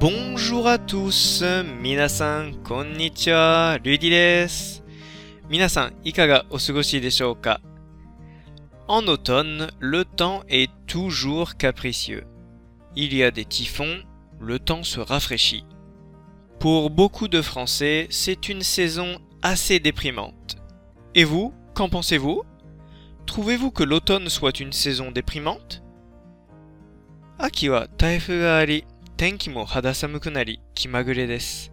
Bonjour à tous 皆さんこんにちはルディです皆さんいかがお過ごしでしょうか En automne, le temps est toujours capricieux. Il y a des typhons, le temps se rafraîchit. Pour beaucoup de Français, c'est une saison assez déprimante. Et vous, qu'en pensez-vous Trouvez-vous que l'automne soit une saison déprimante 秋は台風があり、 天気も肌寒くなり気まぐれです。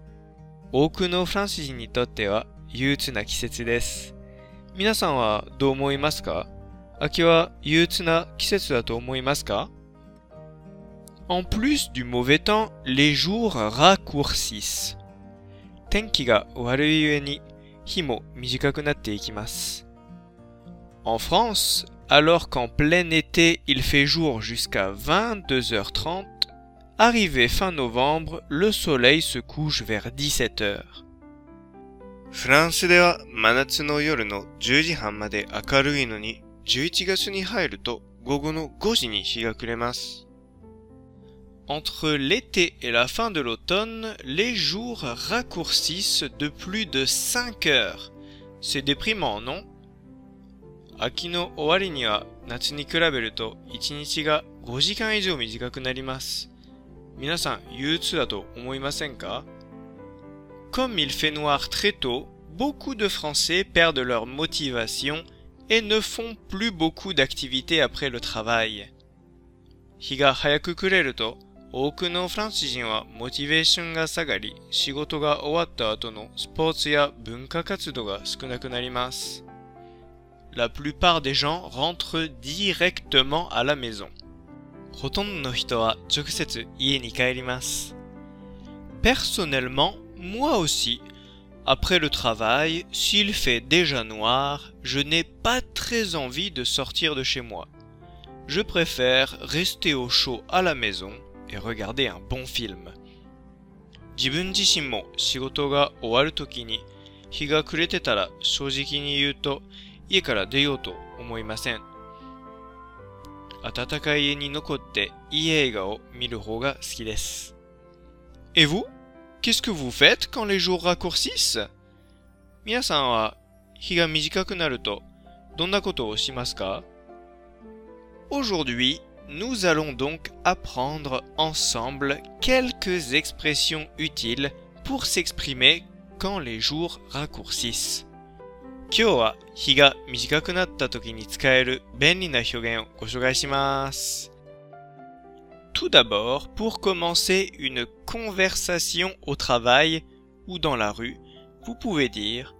多くのフランス人にとっては憂鬱な季節です。皆さんはどう思いますか秋は憂鬱な季節だと思いますか En plus du mauvais temps, les jours raccourcissent. 天気が悪いゆえに日も短くなっていきます。En France, alors qu'en plein été il fait jour jusqu'à 22h30, arrivé fin novembre, le soleil se couche vers 17h. フランスでは真夏の夜の10時半まで明るいのに、11月に入ると午後の5時に日が暮れます。 Entre l'été et la fin de l'automne, les jours raccourcissent de plus de 5 heures. C'est déprimant, non 秋の終わりには夏に比べると1日が5時間以上短くなります。 皆さん憂鬱だと思いませんか Comme il fait noir très tôt, beaucoup de Français perdent leur motivation et ne font plus beaucoup d'activités après le travail. 日が早く暮れると多くのフランス人はモチベーションが下がり仕事が終わった後のスポーツや文化活動が少なくなります。La plupart des gens rentrent directement à la maison. ほとんどの人は直接家に帰ります。Personnellement, moi aussi, après le travail, s'il fait déjà noir, je n'ai pas très envie de sortir de chez moi. Je préfère rester au chaud à la maison et regarder un bon film. 自分自身も仕事が終わるときに日が暮れてたら正直に言うと家から出ようと思いません。 暖かい家に残っていい映画を見る方が好きです。Et vous? Qu'est-ce que vous faites quand les jours raccourcissent? 皆さんは日が短くなるとどんなことをしますか Aujourd'hui, nous allons donc apprendre ensemble quelques expressions utiles pour s'exprimer quand les jours raccourcissent. 今日は日が短くなった時に使える便利な表現をご紹介します。Tout d'abord, pour commencer une conversation au travail ou dans la rue, vous pouvez dire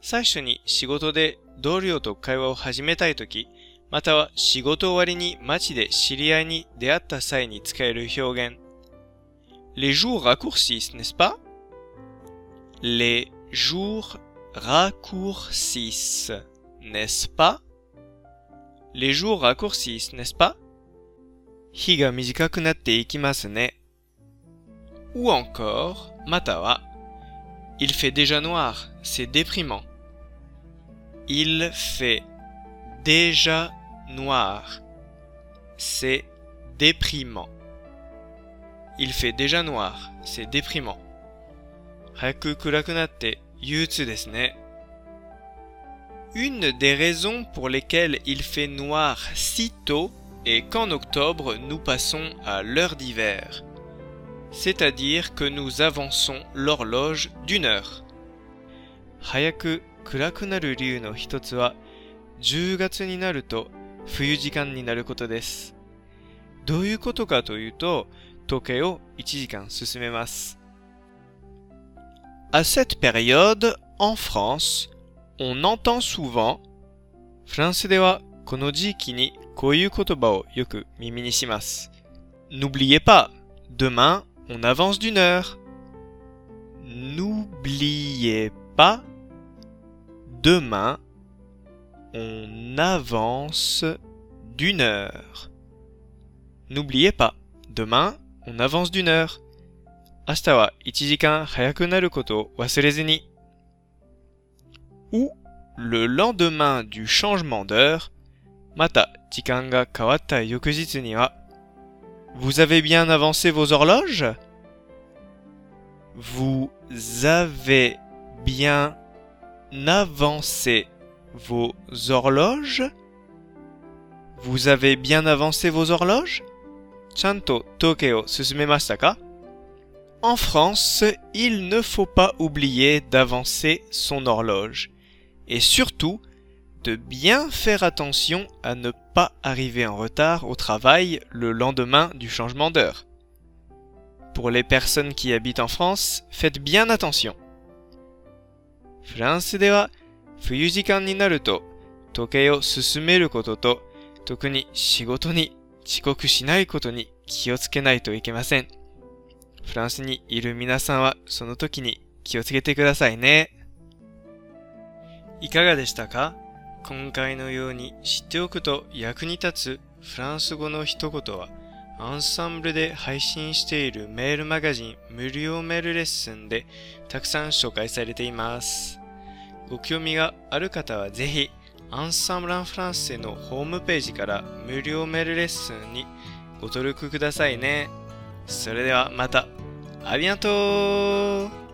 最初に仕事で同僚と会話を始めたい時、または仕事終わりに街で知り合いに出会った際に使える表現。Les jours raccourcissent, n'est-ce pas? Les jours raccourcissent, n'est-ce pas? Les jours raccourcissent, n'est-ce pas? Ou encore, matawa, il fait déjà noir, c'est déprimant. Il fait déjà noir, c'est déprimant. Il fait déjà noir, c'est déprimant. Haku kurakunatte 暗くなって憂鬱ですね。Une des raisons pour lesquelles il fait noir si tôt est qu'en octobre nous passons à l'heure d'hiver. C'est-à-dire que nous avançons l'horloge d'une heure. 早く暗くなる理由の一つは10月になると冬時間になることです。どういうことかというと、時計を1時間進めます。 à cette période, en France, on entend souvent N'oubliez pas, demain, on avance d'une heure. N'oubliez pas, demain, on avance d'une heure. N'oubliez pas, demain, on avance d'une heure. 明日は1時間早くなることを忘れずに。ou le lendemain du changement d'heure, また時間が変わった翌日には Vous avez bien avancé vos horloges Vous avez bien avancé vos horloges Vous avez bien avancé vos horloges ちゃんと時計を進めましたか En France, il ne faut pas oublier d'avancer son horloge. Et surtout, de bien faire attention à ne pas arriver en retard au travail le lendemain du changement d'heure. Pour les personnes qui habitent en France, faites bien attention. フランスでは冬時間になると時計を進めることと特に仕事に遅刻しないことに気をつけないといけません。 フランスにいる皆さんはその時に気をつけてくださいね。いかがでしたか？今回のように知っておくと役に立つフランス語の一言はアンサンブルで配信しているメールマガジン無料メールレッスンでたくさん紹介されています。ご興味がある方はぜひアンサンブランフランセのホームページから無料メールレッスンにご登録くださいね。それではまた。ありがとう。